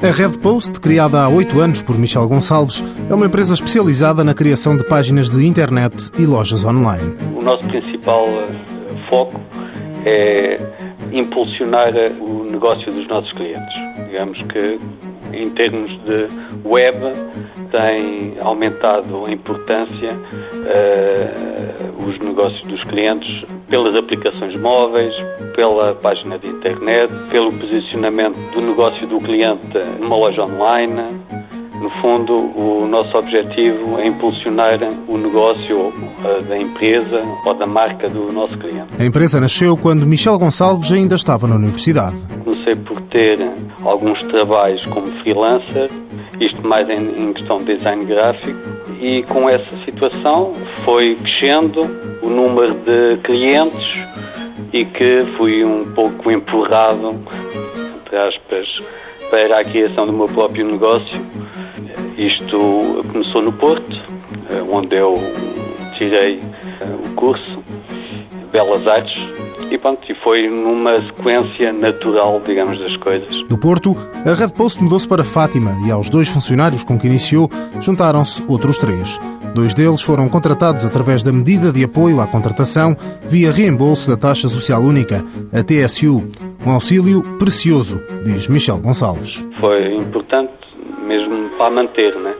A Red Post, criada há oito anos por Michel Gonçalves, é uma empresa especializada na criação de páginas de internet e lojas online. O nosso principal eh, foco é impulsionar o negócio dos nossos clientes. Digamos que, em termos de web, tem aumentado a importância uh, os negócios dos clientes pelas aplicações móveis, pela página de internet, pelo posicionamento do negócio do cliente numa loja online. No fundo, o nosso objetivo é impulsionar o negócio uh, da empresa ou da marca do nosso cliente. A empresa nasceu quando Michel Gonçalves ainda estava na universidade. Comecei por ter alguns trabalhos como freelancer isto mais em, em questão de design gráfico, e com essa situação foi crescendo o número de clientes e que fui um pouco empurrado, entre aspas, para a criação do meu próprio negócio. Isto começou no Porto, onde eu tirei o curso Belas Artes e pronto, e foi numa sequência natural, digamos, das coisas. Do Porto, a Red Post mudou-se para Fátima e aos dois funcionários com que iniciou juntaram-se outros três. Dois deles foram contratados através da medida de apoio à contratação via reembolso da taxa social única, a TSU, um auxílio precioso, diz Michel Gonçalves. Foi importante mesmo para manter, né?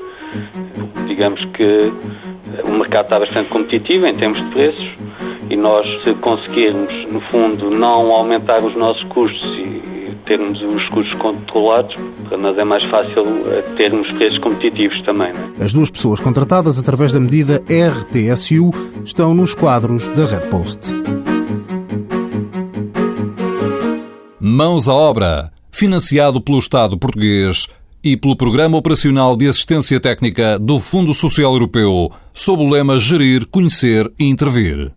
Digamos que o mercado está bastante competitivo em termos de preços e nós, se conseguirmos, no fundo, não aumentar os nossos custos e termos os custos controlados, para nós é mais fácil eh, termos preços competitivos também. É? As duas pessoas contratadas através da medida RTSU estão nos quadros da Red Post. Mãos à obra, financiado pelo Estado português e pelo Programa Operacional de Assistência Técnica do Fundo Social Europeu, sob o lema Gerir, Conhecer e Intervir.